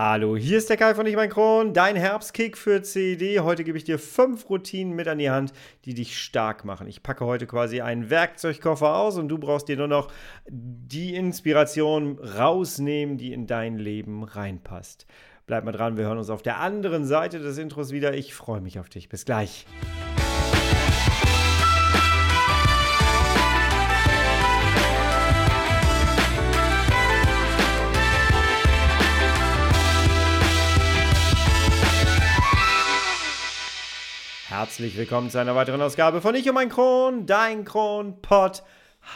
Hallo, hier ist der Kai von Ich mein Kron, dein Herbstkick für CD. Heute gebe ich dir fünf Routinen mit an die Hand, die dich stark machen. Ich packe heute quasi einen Werkzeugkoffer aus und du brauchst dir nur noch die Inspiration rausnehmen, die in dein Leben reinpasst. Bleib mal dran, wir hören uns auf der anderen Seite des Intros wieder. Ich freue mich auf dich. Bis gleich. Herzlich willkommen zu einer weiteren Ausgabe von Ich und mein Kron, dein Kronpott.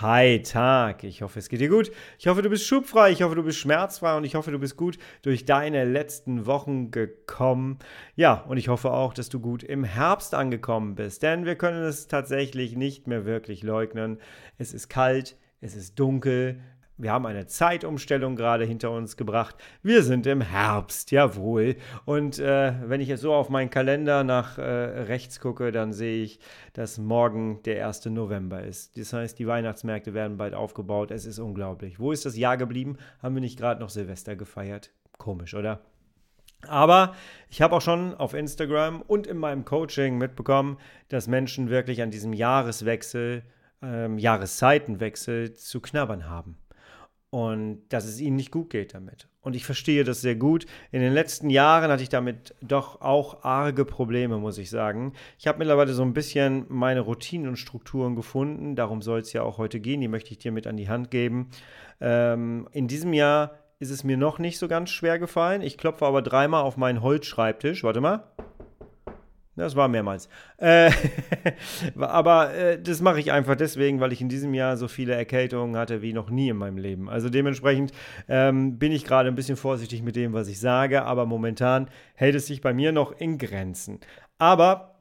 Hi Tag, ich hoffe es geht dir gut. Ich hoffe du bist schubfrei, ich hoffe du bist schmerzfrei und ich hoffe du bist gut durch deine letzten Wochen gekommen. Ja, und ich hoffe auch, dass du gut im Herbst angekommen bist, denn wir können es tatsächlich nicht mehr wirklich leugnen. Es ist kalt, es ist dunkel, wir haben eine Zeitumstellung gerade hinter uns gebracht. Wir sind im Herbst, jawohl. Und äh, wenn ich jetzt so auf meinen Kalender nach äh, rechts gucke, dann sehe ich, dass morgen der 1. November ist. Das heißt, die Weihnachtsmärkte werden bald aufgebaut. Es ist unglaublich. Wo ist das Jahr geblieben? Haben wir nicht gerade noch Silvester gefeiert? Komisch, oder? Aber ich habe auch schon auf Instagram und in meinem Coaching mitbekommen, dass Menschen wirklich an diesem Jahreswechsel, ähm, Jahreszeitenwechsel zu knabbern haben und dass es ihnen nicht gut geht damit. Und ich verstehe das sehr gut. In den letzten Jahren hatte ich damit doch auch arge Probleme, muss ich sagen. Ich habe mittlerweile so ein bisschen meine Routinen und Strukturen gefunden. Darum soll es ja auch heute gehen. Die möchte ich dir mit an die Hand geben. Ähm, in diesem Jahr ist es mir noch nicht so ganz schwer gefallen. Ich klopfe aber dreimal auf meinen Holzschreibtisch. Warte mal. Das war mehrmals. Äh, aber äh, das mache ich einfach deswegen, weil ich in diesem Jahr so viele Erkältungen hatte wie noch nie in meinem Leben. Also dementsprechend ähm, bin ich gerade ein bisschen vorsichtig mit dem, was ich sage, aber momentan hält es sich bei mir noch in Grenzen. Aber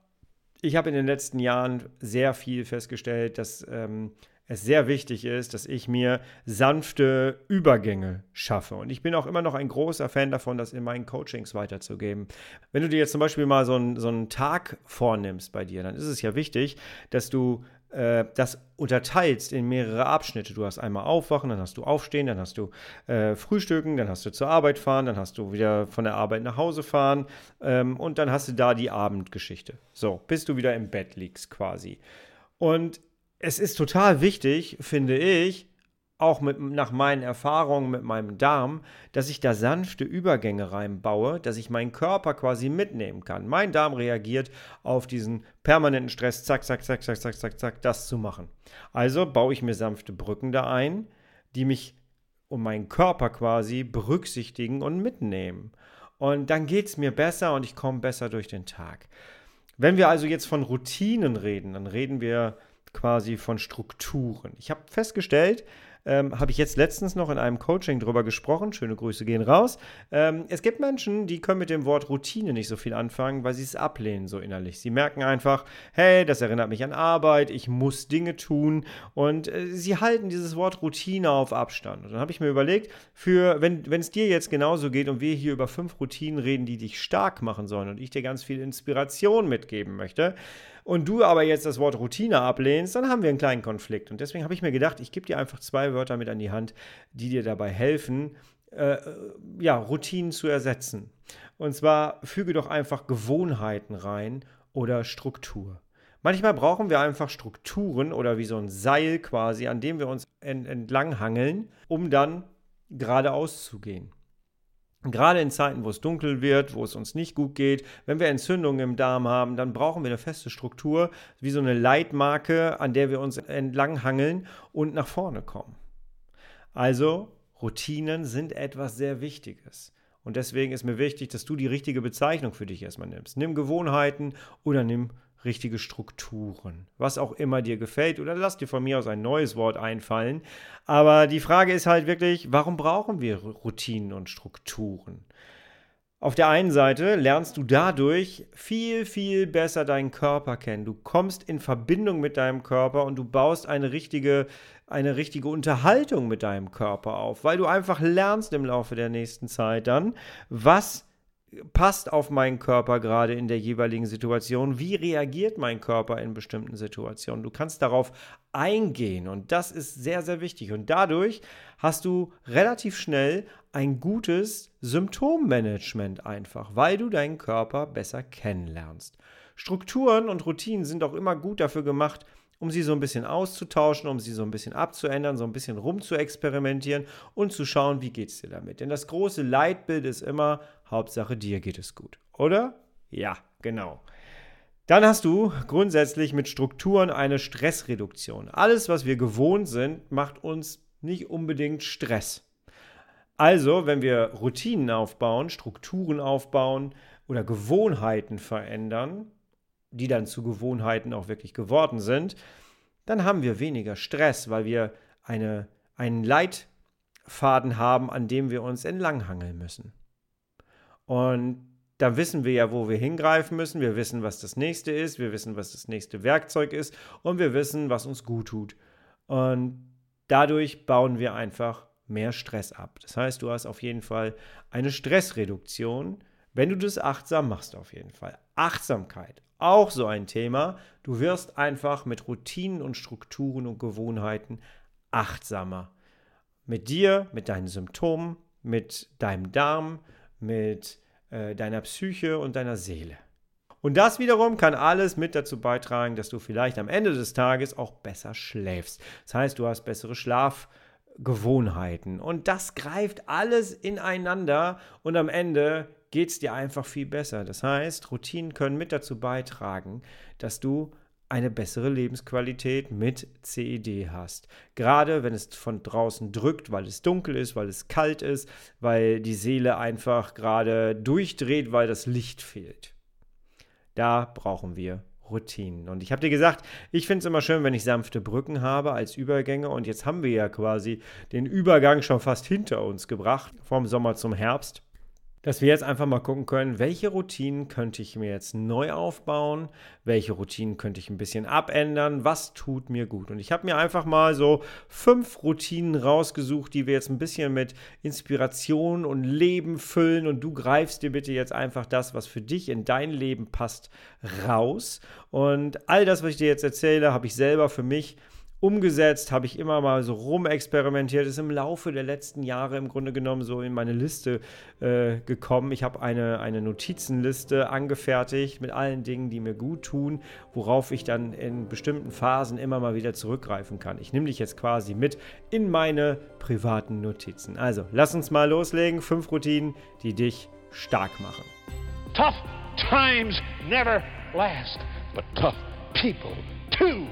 ich habe in den letzten Jahren sehr viel festgestellt, dass ähm, es sehr wichtig ist, dass ich mir sanfte Übergänge schaffe. Und ich bin auch immer noch ein großer Fan davon, das in meinen Coachings weiterzugeben. Wenn du dir jetzt zum Beispiel mal so einen, so einen Tag vornimmst bei dir, dann ist es ja wichtig, dass du äh, das unterteilst in mehrere Abschnitte. Du hast einmal Aufwachen, dann hast du Aufstehen, dann hast du äh, Frühstücken, dann hast du zur Arbeit fahren, dann hast du wieder von der Arbeit nach Hause fahren ähm, und dann hast du da die Abendgeschichte. So, bis du wieder im Bett liegst quasi. Und es ist total wichtig, finde ich, auch mit, nach meinen Erfahrungen mit meinem Darm, dass ich da sanfte Übergänge reinbaue, dass ich meinen Körper quasi mitnehmen kann. Mein Darm reagiert auf diesen permanenten Stress, zack, zack, zack, zack, zack, zack, zack, das zu machen. Also baue ich mir sanfte Brücken da ein, die mich und meinen Körper quasi berücksichtigen und mitnehmen. Und dann geht es mir besser und ich komme besser durch den Tag. Wenn wir also jetzt von Routinen reden, dann reden wir quasi von Strukturen. Ich habe festgestellt, ähm, habe ich jetzt letztens noch in einem Coaching drüber gesprochen. Schöne Grüße gehen raus. Ähm, es gibt Menschen, die können mit dem Wort Routine nicht so viel anfangen, weil sie es ablehnen so innerlich. Sie merken einfach, hey, das erinnert mich an Arbeit, ich muss Dinge tun und äh, sie halten dieses Wort Routine auf Abstand. Und dann habe ich mir überlegt, für wenn es dir jetzt genauso geht und wir hier über fünf Routinen reden, die dich stark machen sollen und ich dir ganz viel Inspiration mitgeben möchte, und du aber jetzt das Wort Routine ablehnst, dann haben wir einen kleinen Konflikt. Und deswegen habe ich mir gedacht, ich gebe dir einfach zwei Wörter mit an die Hand, die dir dabei helfen, äh, ja, Routinen zu ersetzen. Und zwar füge doch einfach Gewohnheiten rein oder Struktur. Manchmal brauchen wir einfach Strukturen oder wie so ein Seil quasi, an dem wir uns entlanghangeln, um dann geradeaus zu gehen. Gerade in Zeiten, wo es dunkel wird, wo es uns nicht gut geht, wenn wir Entzündungen im Darm haben, dann brauchen wir eine feste Struktur, wie so eine Leitmarke, an der wir uns entlanghangeln und nach vorne kommen. Also, Routinen sind etwas sehr Wichtiges. Und deswegen ist mir wichtig, dass du die richtige Bezeichnung für dich erstmal nimmst. Nimm Gewohnheiten oder nimm richtige Strukturen, was auch immer dir gefällt oder lass dir von mir aus ein neues Wort einfallen. Aber die Frage ist halt wirklich, warum brauchen wir Routinen und Strukturen? Auf der einen Seite lernst du dadurch viel, viel besser deinen Körper kennen. Du kommst in Verbindung mit deinem Körper und du baust eine richtige, eine richtige Unterhaltung mit deinem Körper auf, weil du einfach lernst im Laufe der nächsten Zeit dann, was passt auf meinen Körper gerade in der jeweiligen Situation? Wie reagiert mein Körper in bestimmten Situationen? Du kannst darauf eingehen und das ist sehr, sehr wichtig. Und dadurch hast du relativ schnell ein gutes Symptommanagement einfach, weil du deinen Körper besser kennenlernst. Strukturen und Routinen sind auch immer gut dafür gemacht, um sie so ein bisschen auszutauschen, um sie so ein bisschen abzuändern, so ein bisschen rumzuexperimentieren und zu schauen, wie geht es dir damit. Denn das große Leitbild ist immer, Hauptsache dir geht es gut. Oder? Ja, genau. Dann hast du grundsätzlich mit Strukturen eine Stressreduktion. Alles, was wir gewohnt sind, macht uns nicht unbedingt Stress. Also, wenn wir Routinen aufbauen, Strukturen aufbauen oder Gewohnheiten verändern, die dann zu Gewohnheiten auch wirklich geworden sind, dann haben wir weniger Stress, weil wir eine, einen Leitfaden haben, an dem wir uns entlanghangeln müssen. Und dann wissen wir ja, wo wir hingreifen müssen. Wir wissen, was das nächste ist. Wir wissen, was das nächste Werkzeug ist. Und wir wissen, was uns gut tut. Und dadurch bauen wir einfach mehr Stress ab. Das heißt, du hast auf jeden Fall eine Stressreduktion, wenn du das achtsam machst, auf jeden Fall. Achtsamkeit, auch so ein Thema. Du wirst einfach mit Routinen und Strukturen und Gewohnheiten achtsamer. Mit dir, mit deinen Symptomen, mit deinem Darm, mit äh, deiner Psyche und deiner Seele. Und das wiederum kann alles mit dazu beitragen, dass du vielleicht am Ende des Tages auch besser schläfst. Das heißt, du hast bessere Schlafgewohnheiten. Und das greift alles ineinander und am Ende geht es dir einfach viel besser. Das heißt, Routinen können mit dazu beitragen, dass du eine bessere Lebensqualität mit CED hast. Gerade wenn es von draußen drückt, weil es dunkel ist, weil es kalt ist, weil die Seele einfach gerade durchdreht, weil das Licht fehlt. Da brauchen wir Routinen. Und ich habe dir gesagt, ich finde es immer schön, wenn ich sanfte Brücken habe als Übergänge. Und jetzt haben wir ja quasi den Übergang schon fast hinter uns gebracht, vom Sommer zum Herbst dass wir jetzt einfach mal gucken können, welche Routinen könnte ich mir jetzt neu aufbauen, welche Routinen könnte ich ein bisschen abändern, was tut mir gut. Und ich habe mir einfach mal so fünf Routinen rausgesucht, die wir jetzt ein bisschen mit Inspiration und Leben füllen und du greifst dir bitte jetzt einfach das, was für dich in dein Leben passt, raus. Und all das, was ich dir jetzt erzähle, habe ich selber für mich umgesetzt, habe ich immer mal so rumexperimentiert, ist im Laufe der letzten Jahre im Grunde genommen so in meine Liste äh, gekommen. Ich habe eine, eine Notizenliste angefertigt mit allen Dingen, die mir gut tun, worauf ich dann in bestimmten Phasen immer mal wieder zurückgreifen kann. Ich nehme dich jetzt quasi mit in meine privaten Notizen. Also, lass uns mal loslegen. Fünf Routinen, die dich stark machen. Tough times never last, but tough people too.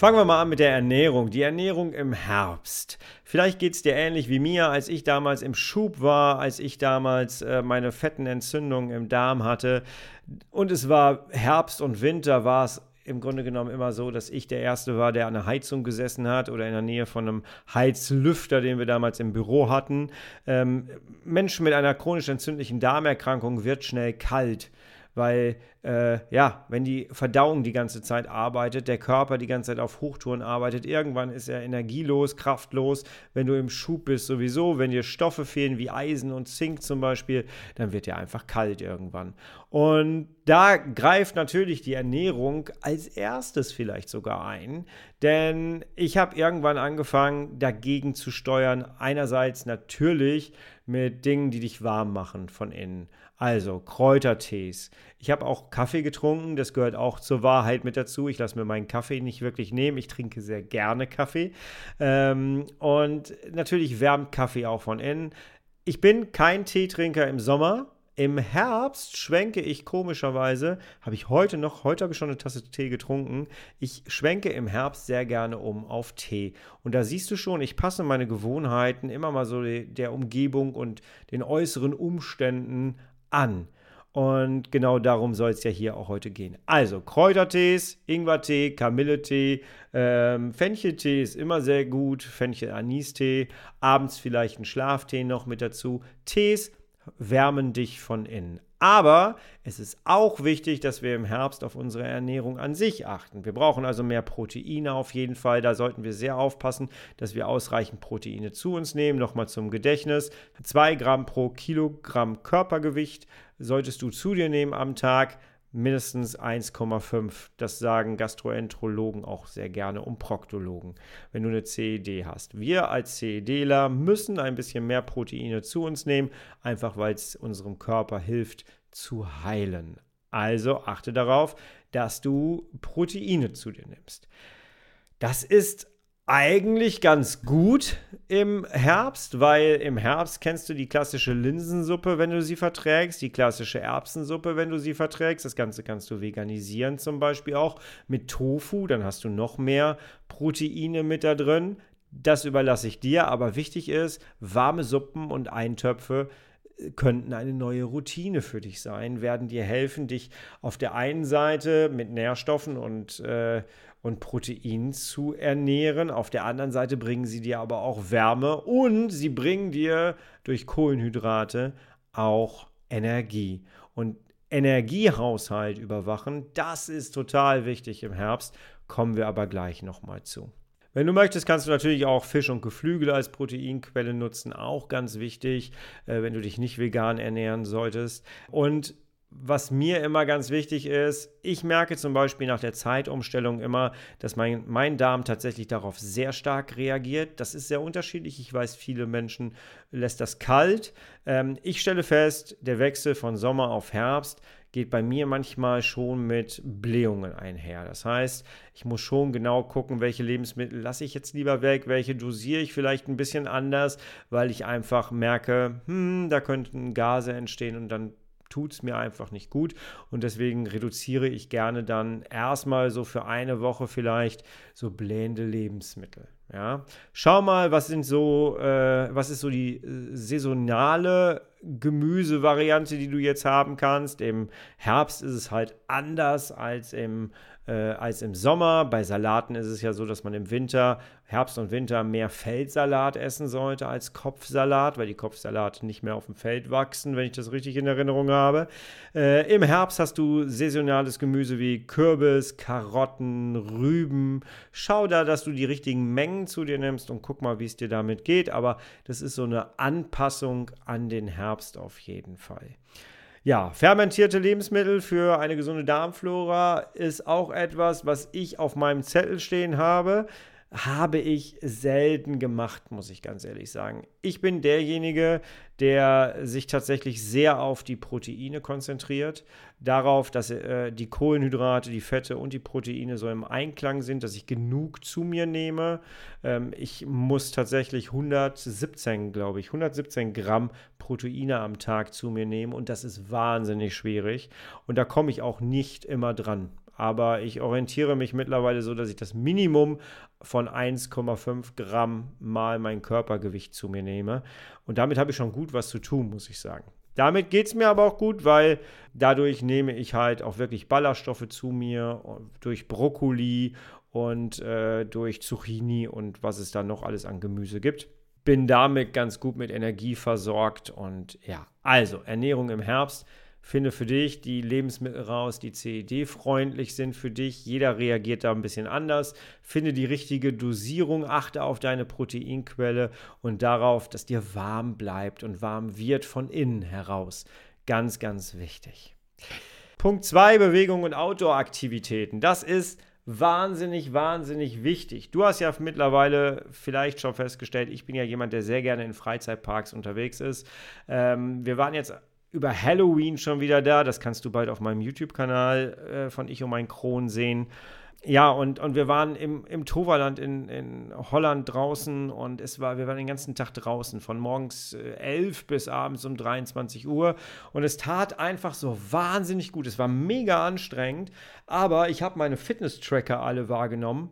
Fangen wir mal an mit der Ernährung. Die Ernährung im Herbst. Vielleicht geht es dir ähnlich wie mir, als ich damals im Schub war, als ich damals äh, meine fetten Entzündungen im Darm hatte. Und es war Herbst und Winter, war es im Grunde genommen immer so, dass ich der Erste war, der an der Heizung gesessen hat oder in der Nähe von einem Heizlüfter, den wir damals im Büro hatten. Ähm, Menschen mit einer chronisch entzündlichen Darmerkrankung wird schnell kalt weil äh, ja, wenn die Verdauung die ganze Zeit arbeitet, der Körper die ganze Zeit auf Hochtouren arbeitet, irgendwann ist er energielos, kraftlos. Wenn du im Schub bist sowieso, wenn dir Stoffe fehlen wie Eisen und Zink zum Beispiel, dann wird dir einfach kalt irgendwann. Und da greift natürlich die Ernährung als erstes vielleicht sogar ein, denn ich habe irgendwann angefangen, dagegen zu steuern. Einerseits natürlich mit Dingen, die dich warm machen von innen. Also Kräutertees. Ich habe auch Kaffee getrunken, das gehört auch zur Wahrheit mit dazu. Ich lasse mir meinen Kaffee nicht wirklich nehmen. Ich trinke sehr gerne Kaffee. Ähm, und natürlich wärmt Kaffee auch von innen. Ich bin kein Teetrinker im Sommer. Im Herbst schwenke ich komischerweise, habe ich heute noch, heute habe ich schon eine Tasse Tee getrunken. Ich schwenke im Herbst sehr gerne um auf Tee. Und da siehst du schon, ich passe meine Gewohnheiten immer mal so der Umgebung und den äußeren Umständen an. Und genau darum soll es ja hier auch heute gehen. Also Kräutertees, Ingwertee, Kamilletee, ähm, Fencheltee ist immer sehr gut, Fenchel-Anis-Tee, abends vielleicht ein Schlaftee noch mit dazu. Tees wärmen dich von innen. Aber es ist auch wichtig, dass wir im Herbst auf unsere Ernährung an sich achten. Wir brauchen also mehr Proteine auf jeden Fall. Da sollten wir sehr aufpassen, dass wir ausreichend Proteine zu uns nehmen. Nochmal zum Gedächtnis. 2 Gramm pro Kilogramm Körpergewicht solltest du zu dir nehmen am Tag mindestens 1,5. Das sagen Gastroenterologen auch sehr gerne und Proktologen, wenn du eine CED hast. Wir als CEDler müssen ein bisschen mehr Proteine zu uns nehmen, einfach weil es unserem Körper hilft zu heilen. Also achte darauf, dass du Proteine zu dir nimmst. Das ist eigentlich ganz gut im Herbst, weil im Herbst kennst du die klassische Linsensuppe, wenn du sie verträgst, die klassische Erbsensuppe, wenn du sie verträgst. Das Ganze kannst du veganisieren zum Beispiel auch mit Tofu, dann hast du noch mehr Proteine mit da drin. Das überlasse ich dir, aber wichtig ist, warme Suppen und Eintöpfe könnten eine neue Routine für dich sein, werden dir helfen, dich auf der einen Seite mit Nährstoffen und, äh, und Proteinen zu ernähren. Auf der anderen Seite bringen sie dir aber auch Wärme und sie bringen dir durch Kohlenhydrate auch Energie. Und Energiehaushalt überwachen, das ist total wichtig im Herbst, kommen wir aber gleich nochmal zu. Wenn du möchtest, kannst du natürlich auch Fisch und Geflügel als Proteinquelle nutzen, auch ganz wichtig, äh, wenn du dich nicht vegan ernähren solltest. Und was mir immer ganz wichtig ist, ich merke zum Beispiel nach der Zeitumstellung immer, dass mein, mein Darm tatsächlich darauf sehr stark reagiert. Das ist sehr unterschiedlich. Ich weiß, viele Menschen lässt das kalt. Ähm, ich stelle fest, der Wechsel von Sommer auf Herbst geht bei mir manchmal schon mit Blähungen einher. Das heißt, ich muss schon genau gucken, welche Lebensmittel lasse ich jetzt lieber weg, welche dosiere ich vielleicht ein bisschen anders, weil ich einfach merke, hm, da könnten Gase entstehen und dann tut es mir einfach nicht gut. Und deswegen reduziere ich gerne dann erstmal so für eine Woche vielleicht so blähende Lebensmittel. Ja, schau mal, was sind so, äh, was ist so die äh, saisonale Gemüsevariante, die du jetzt haben kannst. Im Herbst ist es halt anders als im äh, als im Sommer. Bei Salaten ist es ja so, dass man im Winter, Herbst und Winter mehr Feldsalat essen sollte als Kopfsalat, weil die Kopfsalate nicht mehr auf dem Feld wachsen, wenn ich das richtig in Erinnerung habe. Äh, Im Herbst hast du saisonales Gemüse wie Kürbis, Karotten, Rüben. Schau da, dass du die richtigen Mengen zu dir nimmst und guck mal, wie es dir damit geht. Aber das ist so eine Anpassung an den Herbst auf jeden Fall. Ja, fermentierte Lebensmittel für eine gesunde Darmflora ist auch etwas, was ich auf meinem Zettel stehen habe habe ich selten gemacht, muss ich ganz ehrlich sagen. Ich bin derjenige, der sich tatsächlich sehr auf die Proteine konzentriert, darauf, dass äh, die Kohlenhydrate, die Fette und die Proteine so im Einklang sind, dass ich genug zu mir nehme. Ähm, ich muss tatsächlich 117, glaube ich, 117 Gramm Proteine am Tag zu mir nehmen und das ist wahnsinnig schwierig und da komme ich auch nicht immer dran aber ich orientiere mich mittlerweile so, dass ich das Minimum von 1,5 Gramm mal mein Körpergewicht zu mir nehme. Und damit habe ich schon gut was zu tun, muss ich sagen. Damit geht es mir aber auch gut, weil dadurch nehme ich halt auch wirklich Ballaststoffe zu mir, durch Brokkoli und äh, durch Zucchini und was es da noch alles an Gemüse gibt. Bin damit ganz gut mit Energie versorgt und ja, also Ernährung im Herbst Finde für dich die Lebensmittel raus, die CED-freundlich sind für dich. Jeder reagiert da ein bisschen anders. Finde die richtige Dosierung, achte auf deine Proteinquelle und darauf, dass dir warm bleibt und warm wird von innen heraus. Ganz, ganz wichtig. Punkt 2, Bewegung und Outdoor-Aktivitäten. Das ist wahnsinnig, wahnsinnig wichtig. Du hast ja mittlerweile vielleicht schon festgestellt, ich bin ja jemand, der sehr gerne in Freizeitparks unterwegs ist. Ähm, wir waren jetzt über Halloween schon wieder da. Das kannst du bald auf meinem YouTube-Kanal äh, von Ich und mein Kron sehen. Ja, und, und wir waren im, im Toverland in, in Holland draußen und es war, wir waren den ganzen Tag draußen, von morgens äh, 11 bis abends um 23 Uhr. Und es tat einfach so wahnsinnig gut. Es war mega anstrengend, aber ich habe meine Fitness-Tracker alle wahrgenommen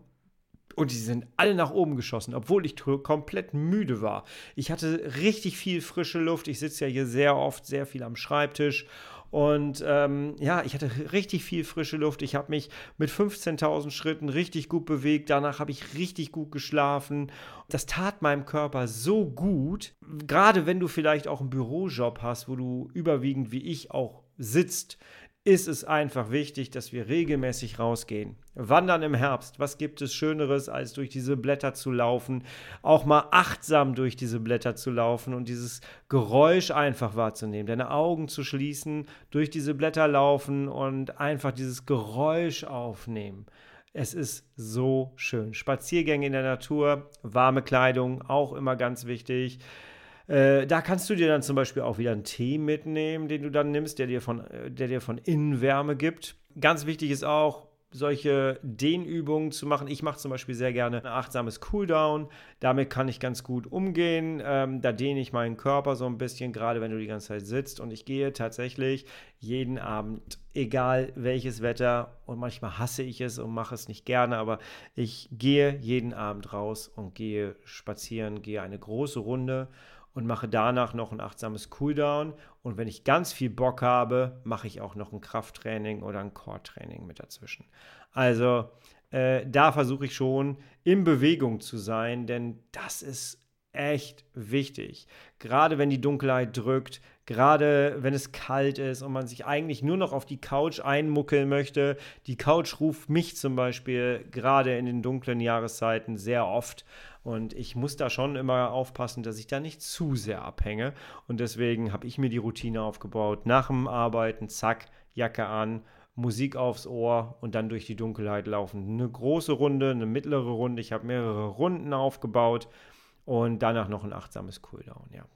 und die sind alle nach oben geschossen, obwohl ich komplett müde war. Ich hatte richtig viel frische Luft. Ich sitze ja hier sehr oft, sehr viel am Schreibtisch. Und ähm, ja, ich hatte richtig viel frische Luft. Ich habe mich mit 15.000 Schritten richtig gut bewegt. Danach habe ich richtig gut geschlafen. Das tat meinem Körper so gut. Gerade wenn du vielleicht auch einen Bürojob hast, wo du überwiegend wie ich auch sitzt, ist es einfach wichtig, dass wir regelmäßig rausgehen. Wandern im Herbst, was gibt es Schöneres, als durch diese Blätter zu laufen, auch mal achtsam durch diese Blätter zu laufen und dieses Geräusch einfach wahrzunehmen, deine Augen zu schließen, durch diese Blätter laufen und einfach dieses Geräusch aufnehmen. Es ist so schön. Spaziergänge in der Natur, warme Kleidung, auch immer ganz wichtig. Äh, da kannst du dir dann zum Beispiel auch wieder einen Tee mitnehmen, den du dann nimmst, der dir von, äh, der dir von innen Wärme gibt. Ganz wichtig ist auch, solche Dehnübungen zu machen. Ich mache zum Beispiel sehr gerne ein achtsames Cooldown. Damit kann ich ganz gut umgehen. Ähm, da dehne ich meinen Körper so ein bisschen, gerade wenn du die ganze Zeit sitzt. Und ich gehe tatsächlich jeden Abend, egal welches Wetter, und manchmal hasse ich es und mache es nicht gerne, aber ich gehe jeden Abend raus und gehe spazieren, gehe eine große Runde und mache danach noch ein achtsames Cooldown. Und wenn ich ganz viel Bock habe, mache ich auch noch ein Krafttraining oder ein Core-Training mit dazwischen. Also äh, da versuche ich schon in Bewegung zu sein, denn das ist echt wichtig. Gerade wenn die Dunkelheit drückt, gerade wenn es kalt ist und man sich eigentlich nur noch auf die Couch einmuckeln möchte. Die Couch ruft mich zum Beispiel gerade in den dunklen Jahreszeiten sehr oft. Und ich muss da schon immer aufpassen, dass ich da nicht zu sehr abhänge. Und deswegen habe ich mir die Routine aufgebaut. Nach dem Arbeiten, zack, Jacke an, Musik aufs Ohr und dann durch die Dunkelheit laufen. Eine große Runde, eine mittlere Runde. Ich habe mehrere Runden aufgebaut und danach noch ein achtsames Cooldown, ja.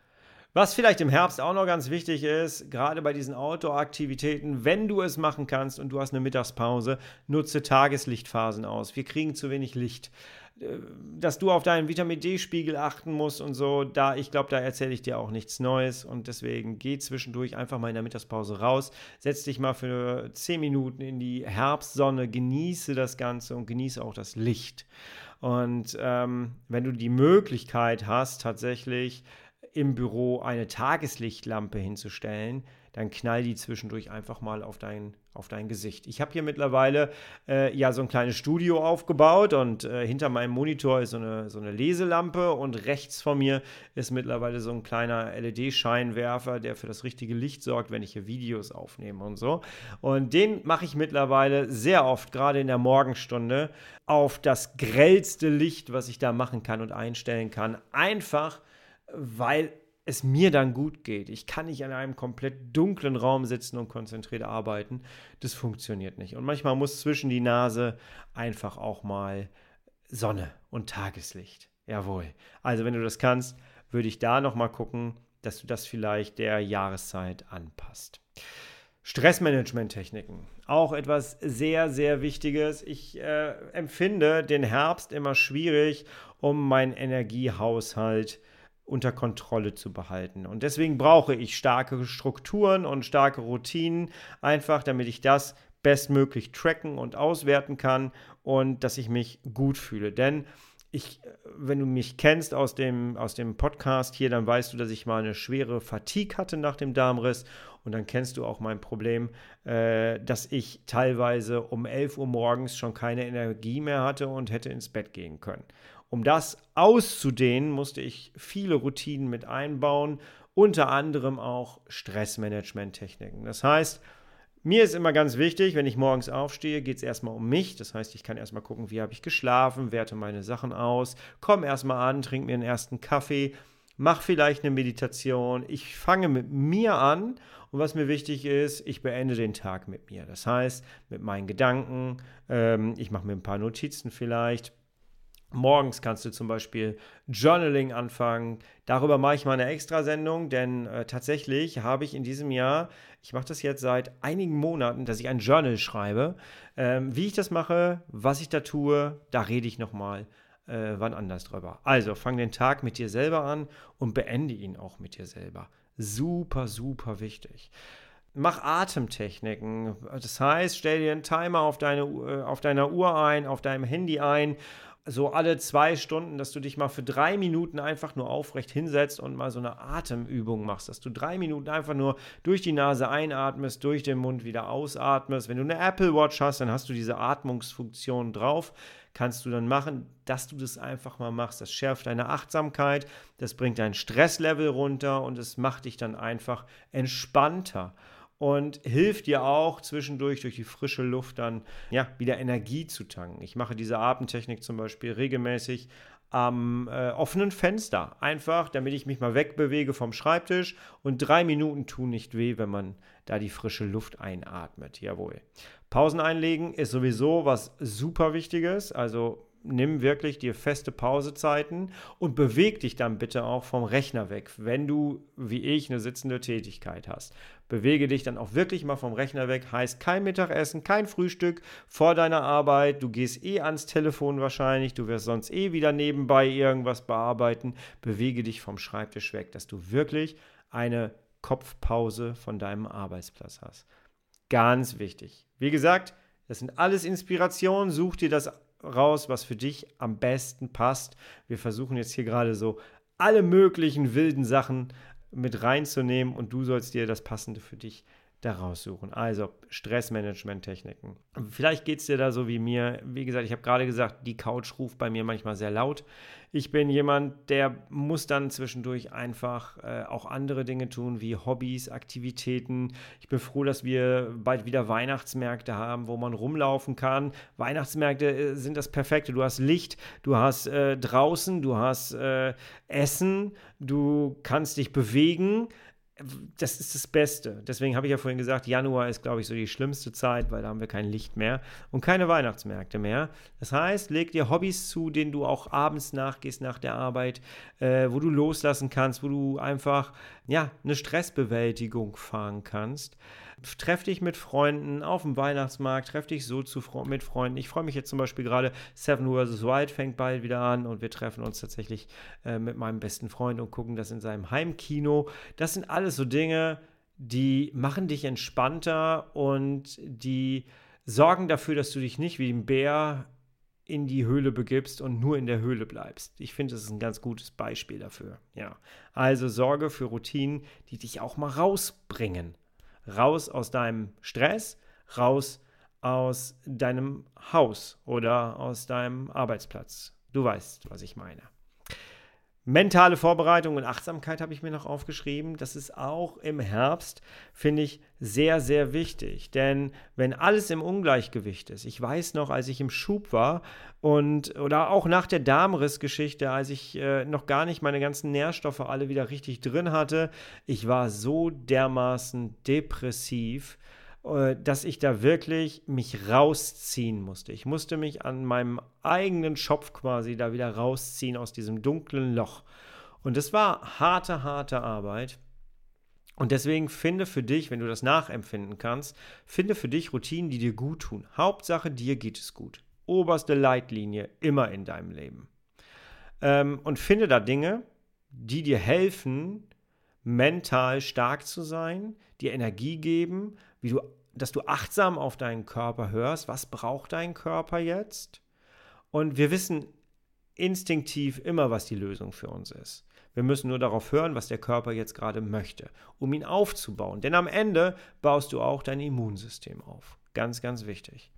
Was vielleicht im Herbst auch noch ganz wichtig ist, gerade bei diesen Outdoor-Aktivitäten, wenn du es machen kannst und du hast eine Mittagspause, nutze Tageslichtphasen aus. Wir kriegen zu wenig Licht. Äh, dass du auf deinen Vitamin D-Spiegel achten musst und so, da, ich glaube, da erzähle ich dir auch nichts Neues und deswegen geh zwischendurch einfach mal in der Mittagspause raus, setz dich mal für 10 Minuten in die Herbstsonne, genieße das Ganze und genieße auch das Licht. Und ähm, wenn du die Möglichkeit hast, tatsächlich im Büro eine Tageslichtlampe hinzustellen, dann knall die zwischendurch einfach mal auf dein, auf dein Gesicht. Ich habe hier mittlerweile äh, ja so ein kleines Studio aufgebaut und äh, hinter meinem Monitor ist so eine, so eine Leselampe und rechts von mir ist mittlerweile so ein kleiner LED-Scheinwerfer, der für das richtige Licht sorgt, wenn ich hier Videos aufnehme und so. Und den mache ich mittlerweile sehr oft, gerade in der Morgenstunde, auf das grellste Licht, was ich da machen kann und einstellen kann. Einfach, weil es mir dann gut geht. Ich kann nicht in einem komplett dunklen Raum sitzen und konzentriert arbeiten. Das funktioniert nicht. Und manchmal muss zwischen die Nase einfach auch mal Sonne und Tageslicht. Jawohl. Also wenn du das kannst, würde ich da noch mal gucken, dass du das vielleicht der Jahreszeit anpasst. Stressmanagement-Techniken. Auch etwas sehr, sehr Wichtiges. Ich äh, empfinde den Herbst immer schwierig, um meinen Energiehaushalt zu unter Kontrolle zu behalten. Und deswegen brauche ich starke Strukturen und starke Routinen, einfach damit ich das bestmöglich tracken und auswerten kann und dass ich mich gut fühle. Denn ich, wenn du mich kennst aus dem, aus dem Podcast hier, dann weißt du, dass ich mal eine schwere Fatigue hatte nach dem Darmriss. Und dann kennst du auch mein Problem, äh, dass ich teilweise um 11 Uhr morgens schon keine Energie mehr hatte und hätte ins Bett gehen können. Um das auszudehnen, musste ich viele Routinen mit einbauen, unter anderem auch Stressmanagement-Techniken. Das heißt, mir ist immer ganz wichtig, wenn ich morgens aufstehe, geht es erstmal um mich. Das heißt, ich kann erstmal gucken, wie habe ich geschlafen, werte meine Sachen aus, komme erstmal an, trinke mir den ersten Kaffee, mache vielleicht eine Meditation. Ich fange mit mir an und was mir wichtig ist, ich beende den Tag mit mir. Das heißt, mit meinen Gedanken, ähm, ich mache mir ein paar Notizen vielleicht Morgens kannst du zum Beispiel Journaling anfangen. Darüber mache ich mal eine Extrasendung, denn äh, tatsächlich habe ich in diesem Jahr, ich mache das jetzt seit einigen Monaten, dass ich ein Journal schreibe. Ähm, wie ich das mache, was ich da tue, da rede ich nochmal äh, wann anders drüber. Also fang den Tag mit dir selber an und beende ihn auch mit dir selber. Super, super wichtig. Mach Atemtechniken. Das heißt, stell dir einen Timer auf, deine, äh, auf deiner Uhr ein, auf deinem Handy ein so alle zwei Stunden, dass du dich mal für drei Minuten einfach nur aufrecht hinsetzt und mal so eine Atemübung machst, dass du drei Minuten einfach nur durch die Nase einatmest, durch den Mund wieder ausatmest. Wenn du eine Apple Watch hast, dann hast du diese Atmungsfunktion drauf. Kannst du dann machen, dass du das einfach mal machst. Das schärft deine Achtsamkeit, das bringt dein Stresslevel runter und es macht dich dann einfach entspannter und hilft dir auch zwischendurch durch die frische Luft dann ja wieder Energie zu tanken. Ich mache diese Atemtechnik zum Beispiel regelmäßig am äh, offenen Fenster, einfach damit ich mich mal wegbewege vom Schreibtisch und drei Minuten tun nicht weh, wenn man da die frische Luft einatmet. Jawohl. Pausen einlegen ist sowieso was super Wichtiges, also nimm wirklich dir feste Pausezeiten und beweg dich dann bitte auch vom Rechner weg, wenn du, wie ich, eine sitzende Tätigkeit hast. Bewege dich dann auch wirklich mal vom Rechner weg. Heißt kein Mittagessen, kein Frühstück vor deiner Arbeit. Du gehst eh ans Telefon wahrscheinlich. Du wirst sonst eh wieder nebenbei irgendwas bearbeiten. Bewege dich vom Schreibtisch weg, dass du wirklich eine Kopfpause von deinem Arbeitsplatz hast. Ganz wichtig. Wie gesagt, das sind alles Inspirationen. Such dir das raus, was für dich am besten passt. Wir versuchen jetzt hier gerade so alle möglichen wilden Sachen mit reinzunehmen und du sollst dir das Passende für dich daraus suchen. Also Stressmanagement-Techniken. Vielleicht geht es dir da so wie mir. Wie gesagt, ich habe gerade gesagt, die Couch ruft bei mir manchmal sehr laut. Ich bin jemand, der muss dann zwischendurch einfach äh, auch andere Dinge tun, wie Hobbys, Aktivitäten. Ich bin froh, dass wir bald wieder Weihnachtsmärkte haben, wo man rumlaufen kann. Weihnachtsmärkte äh, sind das Perfekte. Du hast Licht, du hast äh, draußen, du hast äh, Essen, du kannst dich bewegen das ist das Beste. Deswegen habe ich ja vorhin gesagt, Januar ist, glaube ich, so die schlimmste Zeit, weil da haben wir kein Licht mehr und keine Weihnachtsmärkte mehr. Das heißt, leg dir Hobbys zu, denen du auch abends nachgehst nach der Arbeit, äh, wo du loslassen kannst, wo du einfach ja eine Stressbewältigung fahren kannst treff dich mit Freunden auf dem Weihnachtsmarkt, treff dich so zu, mit Freunden. Ich freue mich jetzt zum Beispiel gerade, Seven vs. Wild fängt bald wieder an und wir treffen uns tatsächlich äh, mit meinem besten Freund und gucken das in seinem Heimkino. Das sind alles so Dinge, die machen dich entspannter und die sorgen dafür, dass du dich nicht wie ein Bär in die Höhle begibst und nur in der Höhle bleibst. Ich finde, das ist ein ganz gutes Beispiel dafür. Ja. Also sorge für Routinen, die dich auch mal rausbringen raus aus deinem Stress, raus aus deinem Haus oder aus deinem Arbeitsplatz. Du weißt, was ich meine. Mentale Vorbereitung und Achtsamkeit habe ich mir noch aufgeschrieben. Das ist auch im Herbst, finde ich, sehr, sehr wichtig. Denn wenn alles im Ungleichgewicht ist, ich weiß noch, als ich im Schub war und oder auch nach der Darmrissgeschichte, als ich äh, noch gar nicht meine ganzen Nährstoffe alle wieder richtig drin hatte, ich war so dermaßen depressiv dass ich da wirklich mich rausziehen musste. Ich musste mich an meinem eigenen Schopf quasi da wieder rausziehen aus diesem dunklen Loch. Und das war harte, harte Arbeit. Und deswegen finde für dich, wenn du das nachempfinden kannst, finde für dich Routinen, die dir gut tun. Hauptsache, dir geht es gut. Oberste Leitlinie immer in deinem Leben. Ähm, und finde da Dinge, die dir helfen, mental stark zu sein, dir Energie geben, wie du, dass du achtsam auf deinen Körper hörst, was braucht dein Körper jetzt? Und wir wissen instinktiv immer, was die Lösung für uns ist. Wir müssen nur darauf hören, was der Körper jetzt gerade möchte, um ihn aufzubauen. Denn am Ende baust du auch dein Immunsystem auf. Ganz, ganz wichtig.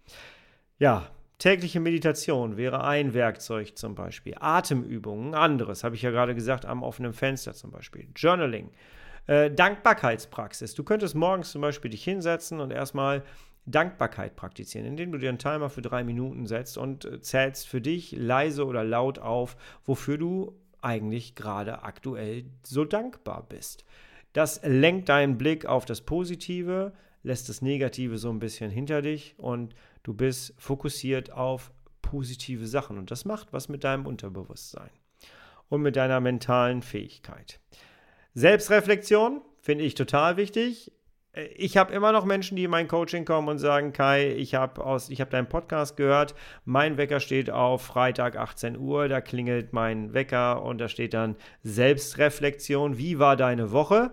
Ja, tägliche Meditation wäre ein Werkzeug zum Beispiel. Atemübungen, anderes, habe ich ja gerade gesagt, am offenen Fenster zum Beispiel. Journaling äh, Dankbarkeitspraxis. Du könntest morgens zum Beispiel dich hinsetzen und erstmal Dankbarkeit praktizieren, indem du dir einen Timer für drei Minuten setzt und äh, zählst für dich leise oder laut auf, wofür du eigentlich gerade aktuell so dankbar bist. Das lenkt deinen Blick auf das Positive, lässt das Negative so ein bisschen hinter dich und du bist fokussiert auf positive Sachen. Und das macht was mit deinem Unterbewusstsein und mit deiner mentalen Fähigkeit. Selbstreflexion finde ich total wichtig. Ich habe immer noch Menschen, die in mein Coaching kommen und sagen, Kai, ich habe hab deinen Podcast gehört, mein Wecker steht auf Freitag 18 Uhr, da klingelt mein Wecker und da steht dann Selbstreflexion, wie war deine Woche?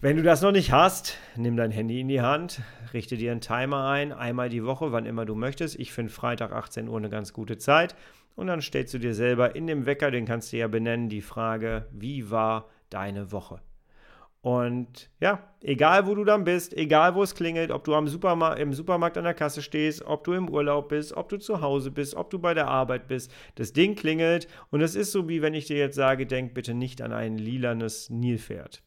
Wenn du das noch nicht hast, nimm dein Handy in die Hand, richte dir einen Timer ein, einmal die Woche, wann immer du möchtest. Ich finde Freitag 18 Uhr eine ganz gute Zeit. Und dann stellst du dir selber in dem Wecker, den kannst du ja benennen, die Frage, wie war deine Woche? Und ja, egal wo du dann bist, egal wo es klingelt, ob du Superma im Supermarkt an der Kasse stehst, ob du im Urlaub bist, ob du zu Hause bist, ob du bei der Arbeit bist, das Ding klingelt und es ist so, wie wenn ich dir jetzt sage, denk bitte nicht an ein lilanes Nilpferd.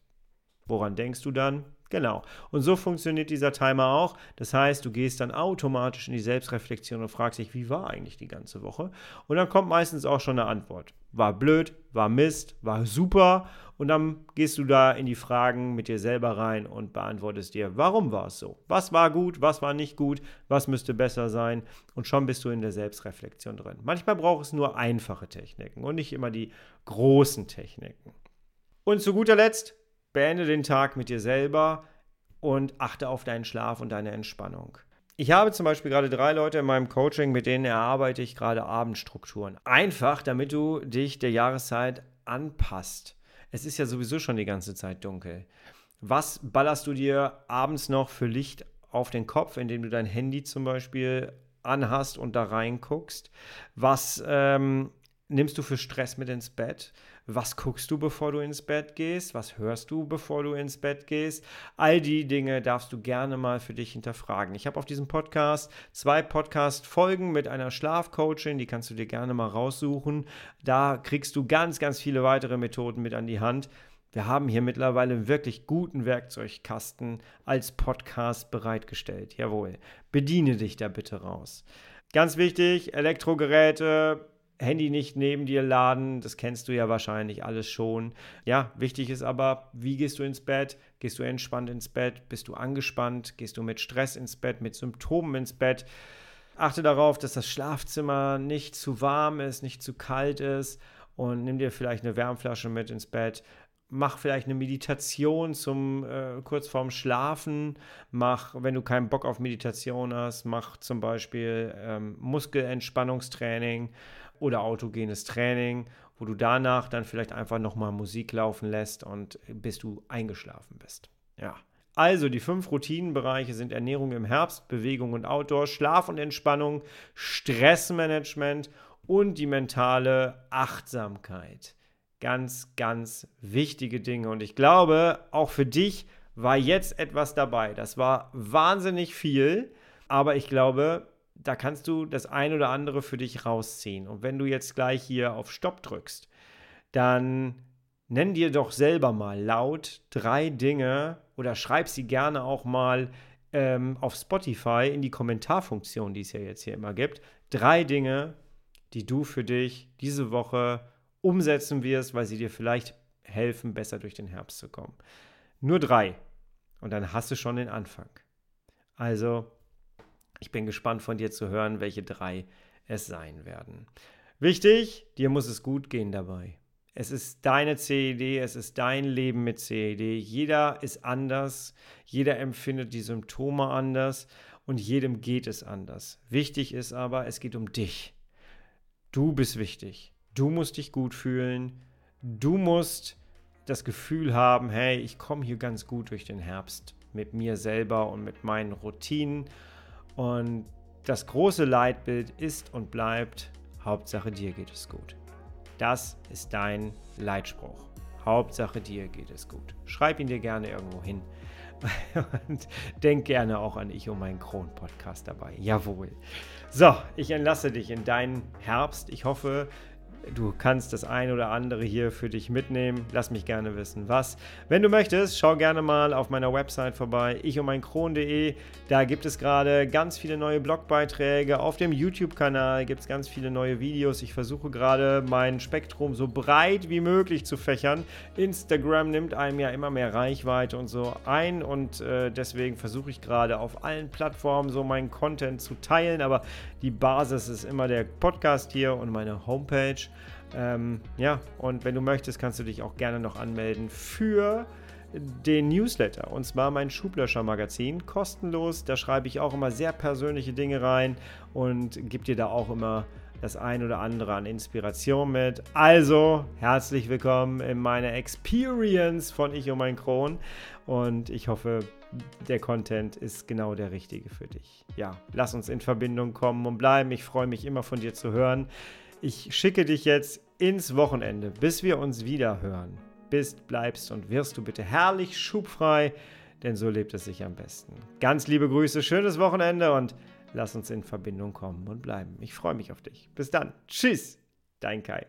Woran denkst du dann? Genau. Und so funktioniert dieser Timer auch. Das heißt, du gehst dann automatisch in die Selbstreflexion und fragst dich, wie war eigentlich die ganze Woche? Und dann kommt meistens auch schon eine Antwort. War blöd, war Mist, war super. Und dann gehst du da in die Fragen mit dir selber rein und beantwortest dir, warum war es so? Was war gut, was war nicht gut, was müsste besser sein? Und schon bist du in der Selbstreflexion drin. Manchmal braucht es nur einfache Techniken und nicht immer die großen Techniken. Und zu guter Letzt, Beende den Tag mit dir selber und achte auf deinen Schlaf und deine Entspannung. Ich habe zum Beispiel gerade drei Leute in meinem Coaching, mit denen erarbeite ich gerade Abendstrukturen. Einfach, damit du dich der Jahreszeit anpasst. Es ist ja sowieso schon die ganze Zeit dunkel. Was ballerst du dir abends noch für Licht auf den Kopf, indem du dein Handy zum Beispiel anhast und da reinguckst? Was ähm, nimmst du für Stress mit ins Bett? Was guckst du, bevor du ins Bett gehst? Was hörst du, bevor du ins Bett gehst? All die Dinge darfst du gerne mal für dich hinterfragen. Ich habe auf diesem Podcast zwei Podcast-Folgen mit einer Schlafcoachin, die kannst du dir gerne mal raussuchen. Da kriegst du ganz, ganz viele weitere Methoden mit an die Hand. Wir haben hier mittlerweile einen wirklich guten Werkzeugkasten als Podcast bereitgestellt. Jawohl. Bediene dich da bitte raus. Ganz wichtig, Elektrogeräte, Handy nicht neben dir laden, das kennst du ja wahrscheinlich alles schon. Ja, wichtig ist aber, wie gehst du ins Bett? Gehst du entspannt ins Bett? Bist du angespannt? Gehst du mit Stress ins Bett, mit Symptomen ins Bett? Achte darauf, dass das Schlafzimmer nicht zu warm ist, nicht zu kalt ist und nimm dir vielleicht eine Wärmflasche mit ins Bett. Mach vielleicht eine Meditation zum äh, kurz vorm Schlafen. Mach, wenn du keinen Bock auf Meditation hast, mach zum Beispiel ähm, Muskelentspannungstraining oder autogenes Training, wo du danach dann vielleicht einfach nochmal Musik laufen lässt und bis du eingeschlafen bist. Ja. Also die fünf Routinenbereiche sind Ernährung im Herbst, Bewegung und Outdoor, Schlaf und Entspannung, Stressmanagement und die mentale Achtsamkeit. Ganz, ganz wichtige Dinge. Und ich glaube, auch für dich war jetzt etwas dabei. Das war wahnsinnig viel, aber ich glaube, da kannst du das ein oder andere für dich rausziehen. Und wenn du jetzt gleich hier auf Stopp drückst, dann nenn dir doch selber mal laut drei Dinge oder schreib sie gerne auch mal ähm, auf Spotify in die Kommentarfunktion, die es ja jetzt hier immer gibt. Drei Dinge, die du für dich diese Woche umsetzen wirst, weil sie dir vielleicht helfen, besser durch den Herbst zu kommen. Nur drei. Und dann hast du schon den Anfang. Also ich bin gespannt von dir zu hören, welche drei es sein werden. Wichtig, dir muss es gut gehen dabei. Es ist deine CED, es ist dein Leben mit CED. Jeder ist anders, jeder empfindet die Symptome anders und jedem geht es anders. Wichtig ist aber, es geht um dich. Du bist wichtig. Du musst dich gut fühlen. Du musst das Gefühl haben, hey, ich komme hier ganz gut durch den Herbst mit mir selber und mit meinen Routinen und das große Leitbild ist und bleibt, Hauptsache dir geht es gut. Das ist dein Leitspruch. Hauptsache dir geht es gut. Schreib ihn dir gerne irgendwo hin. Und denk gerne auch an Ich und mein Kron-Podcast dabei. Jawohl. So, ich entlasse dich in deinen Herbst. Ich hoffe, Du kannst das ein oder andere hier für dich mitnehmen. Lass mich gerne wissen, was. Wenn du möchtest, schau gerne mal auf meiner Website vorbei, ich und mein Kron.de. Da gibt es gerade ganz viele neue Blogbeiträge. Auf dem YouTube-Kanal gibt es ganz viele neue Videos. Ich versuche gerade mein Spektrum so breit wie möglich zu fächern. Instagram nimmt einem ja immer mehr Reichweite und so ein und äh, deswegen versuche ich gerade auf allen Plattformen so meinen Content zu teilen. Aber die Basis ist immer der Podcast hier und meine Homepage. Ähm, ja, und wenn du möchtest, kannst du dich auch gerne noch anmelden für den Newsletter und zwar mein Schublöscher-Magazin, kostenlos. Da schreibe ich auch immer sehr persönliche Dinge rein und gebe dir da auch immer das ein oder andere an Inspiration mit. Also, herzlich willkommen in meiner Experience von Ich und mein Kron. Und ich hoffe, der Content ist genau der richtige für dich. Ja, lass uns in Verbindung kommen und bleiben. Ich freue mich immer von dir zu hören. Ich schicke dich jetzt ins Wochenende, bis wir uns wieder hören. Bist, bleibst und wirst du bitte herrlich schubfrei, denn so lebt es sich am besten. Ganz liebe Grüße, schönes Wochenende und lass uns in Verbindung kommen und bleiben. Ich freue mich auf dich. Bis dann. Tschüss, dein Kai.